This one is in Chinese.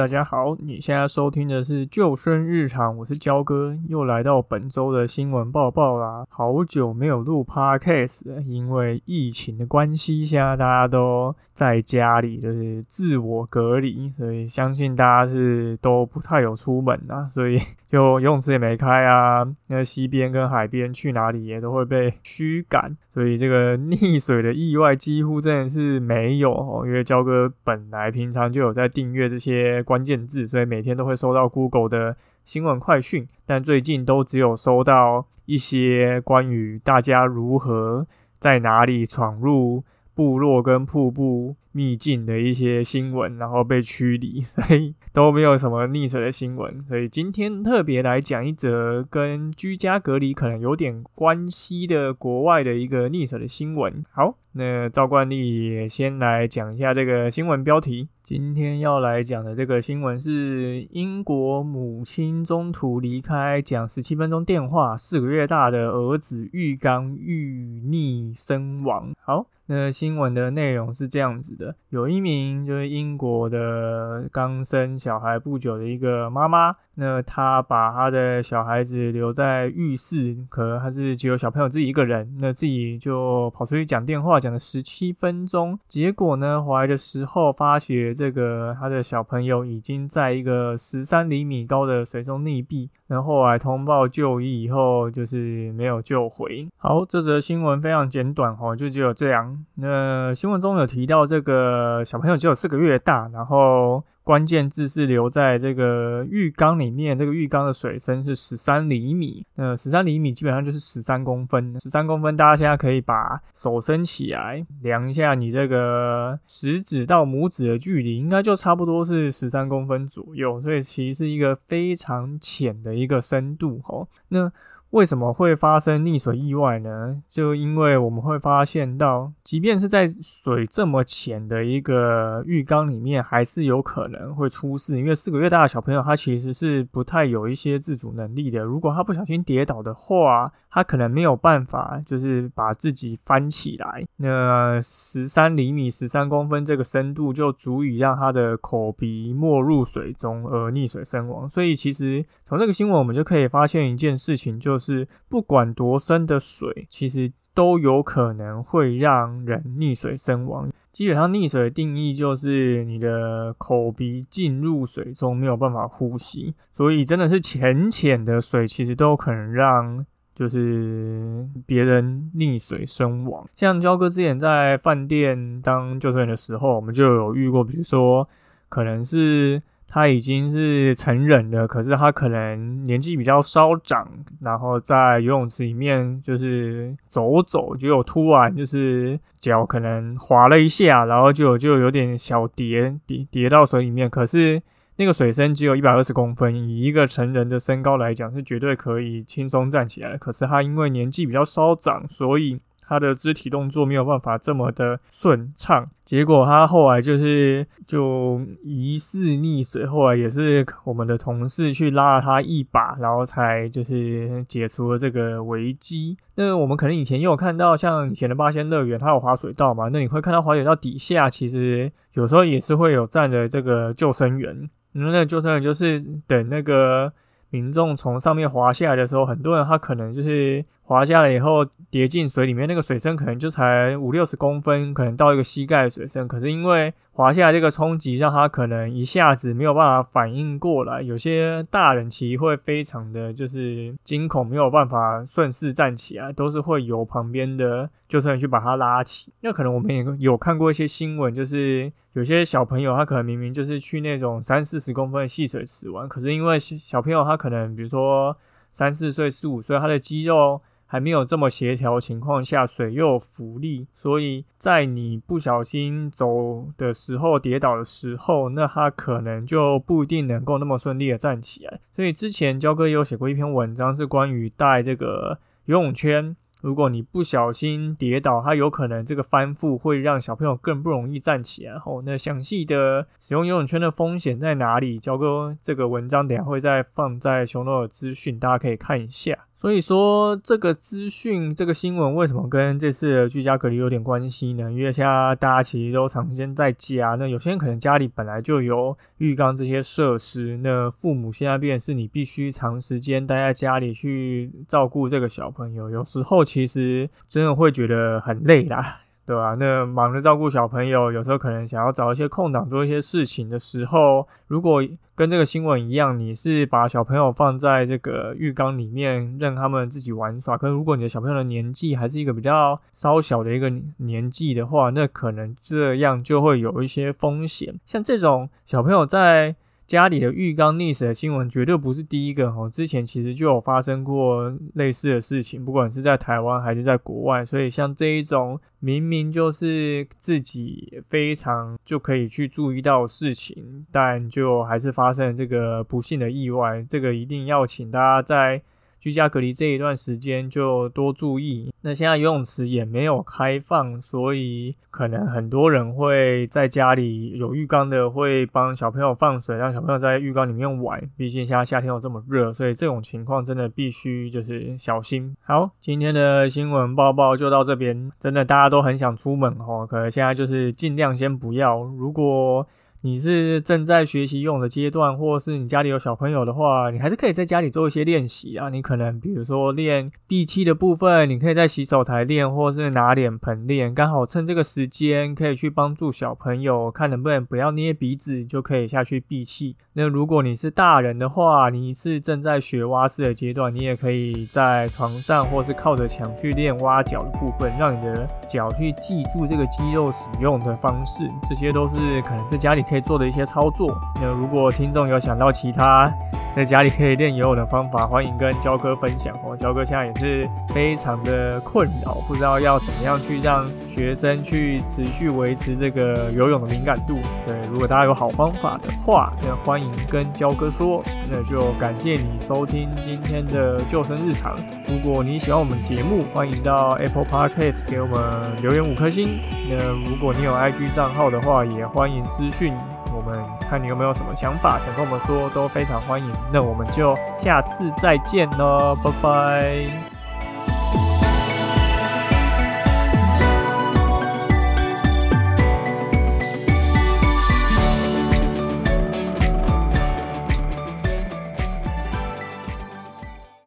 大家好，你现在收听的是救生日常，我是焦哥，又来到本周的新闻报报啦。好久没有录 podcast，因为疫情的关系，现在大家都在家里，就是自我隔离，所以相信大家是都不太有出门啊，所以就游泳池也没开啊，那溪边跟海边去哪里也都会被驱赶，所以这个溺水的意外几乎真的是没有，因为焦哥本来平常就有在订阅这些关键字，所以每天都会收到 Google 的新闻快讯，但最近都只有收到一些关于大家如何在哪里闯入部落跟瀑布秘境的一些新闻，然后被驱离，所以都没有什么溺水的新闻。所以今天特别来讲一则跟居家隔离可能有点关系的国外的一个溺水的新闻。好。那照惯例，先来讲一下这个新闻标题。今天要来讲的这个新闻是英国母亲中途离开，讲十七分钟电话，四个月大的儿子浴缸遇溺身亡。好，那新闻的内容是这样子的：有一名就是英国的刚生小孩不久的一个妈妈。那她把她的小孩子留在浴室，可能还是只有小朋友自己一个人，那自己就跑出去讲电话，讲了十七分钟。结果呢，回来的时候发觉这个他的小朋友已经在一个十三厘米高的水中溺毙。那后来通报就医以后，就是没有救回。好，这则新闻非常简短哦，就只有这样。那新闻中有提到这个小朋友只有四个月大，然后。关键字是留在这个浴缸里面，这个浴缸的水深是十三厘米，呃，十三厘米基本上就是十三公分。十三公分，大家现在可以把手伸起来量一下，你这个食指到拇指的距离，应该就差不多是十三公分左右，所以其实是一个非常浅的一个深度哦。那为什么会发生溺水意外呢？就因为我们会发现到，即便是在水这么浅的一个浴缸里面，还是有可能会出事。因为四个月大的小朋友，他其实是不太有一些自主能力的。如果他不小心跌倒的话，他可能没有办法，就是把自己翻起来。那十三厘米、十三公分这个深度，就足以让他的口鼻没入水中而溺水身亡。所以，其实从这个新闻，我们就可以发现一件事情，就。是不管多深的水，其实都有可能会让人溺水身亡。基本上溺水的定义就是你的口鼻进入水中没有办法呼吸，所以真的是浅浅的水，其实都有可能让就是别人溺水身亡。像焦哥之前在饭店当救生员的时候，我们就有遇过，比如说可能是。他已经是成人了，可是他可能年纪比较稍长，然后在游泳池里面就是走走，就有突然就是脚可能滑了一下，然后就就有点小跌跌跌到水里面。可是那个水深只有一百二十公分，以一个成人的身高来讲，是绝对可以轻松站起来。可是他因为年纪比较稍长，所以。他的肢体动作没有办法这么的顺畅，结果他后来就是就疑似溺水，后来也是我们的同事去拉了他一把，然后才就是解除了这个危机。那我们可能以前也有看到，像以前的八仙乐园，它有滑水道嘛？那你会看到滑水道底下其实有时候也是会有站着这个救生员，那那救生员就是等那个民众从上面滑下来的时候，很多人他可能就是。滑下来以后跌进水里面，那个水深可能就才五六十公分，可能到一个膝盖的水深。可是因为滑下来这个冲击，让他可能一下子没有办法反应过来。有些大人其实会非常的就是惊恐，没有办法顺势站起来，都是会由旁边的救生员去把他拉起。那可能我们也有看过一些新闻，就是有些小朋友他可能明明就是去那种三四十公分的戏水池玩，可是因为小朋友他可能比如说三四岁、四五岁，他的肌肉。还没有这么协调情况下，水又有浮力，所以在你不小心走的时候跌倒的时候，那他可能就不一定能够那么顺利的站起来。所以之前焦哥也有写过一篇文章，是关于带这个游泳圈，如果你不小心跌倒，它有可能这个翻覆会让小朋友更不容易站起来。后那详细的使用游泳圈的风险在哪里？焦哥这个文章等下会再放在熊诺的资讯，大家可以看一下。所以说，这个资讯、这个新闻为什么跟这次居家隔离有点关系呢？因为现在大家其实都长时间在家，那有些人可能家里本来就有浴缸这些设施，那父母现在变是你必须长时间待在家里去照顾这个小朋友，有时候其实真的会觉得很累啦。对吧？那忙着照顾小朋友，有时候可能想要找一些空档做一些事情的时候，如果跟这个新闻一样，你是把小朋友放在这个浴缸里面，让他们自己玩耍。可是如果你的小朋友的年纪还是一个比较稍小的一个年纪的话，那可能这样就会有一些风险。像这种小朋友在。家里的浴缸溺死的新闻绝对不是第一个哦，之前其实就有发生过类似的事情，不管是在台湾还是在国外。所以像这一种明明就是自己非常就可以去注意到事情，但就还是发生这个不幸的意外，这个一定要请大家在。居家隔离这一段时间就多注意。那现在游泳池也没有开放，所以可能很多人会在家里有浴缸的，会帮小朋友放水，让小朋友在浴缸里面玩。毕竟现在夏天又这么热，所以这种情况真的必须就是小心。好，今天的新闻报报就到这边。真的大家都很想出门哦，可能现在就是尽量先不要。如果你是正在学习用的阶段，或是你家里有小朋友的话，你还是可以在家里做一些练习啊。你可能比如说练地气的部分，你可以在洗手台练，或是拿脸盆练。刚好趁这个时间，可以去帮助小朋友，看能不能不要捏鼻子，就可以下去闭气。那如果你是大人的话，你是正在学蛙式的阶段，你也可以在床上或是靠着墙去练蛙脚的部分，让你的脚去记住这个肌肉使用的方式。这些都是可能在家里。可以做的一些操作。那如果听众有想到其他在家里可以练游泳的方法，欢迎跟焦哥分享哦。焦哥现在也是非常的困扰，不知道要怎么样去让学生去持续维持这个游泳的敏感度。对，如果大家有好方法的话，那欢迎跟焦哥说。那就感谢你收听今天的救生日常。如果你喜欢我们节目，欢迎到 Apple Podcast 给我们留言五颗星。那如果你有 IG 账号的话，也欢迎私讯。我们看你有没有什么想法想跟我们说，都非常欢迎。那我们就下次再见喽，拜拜。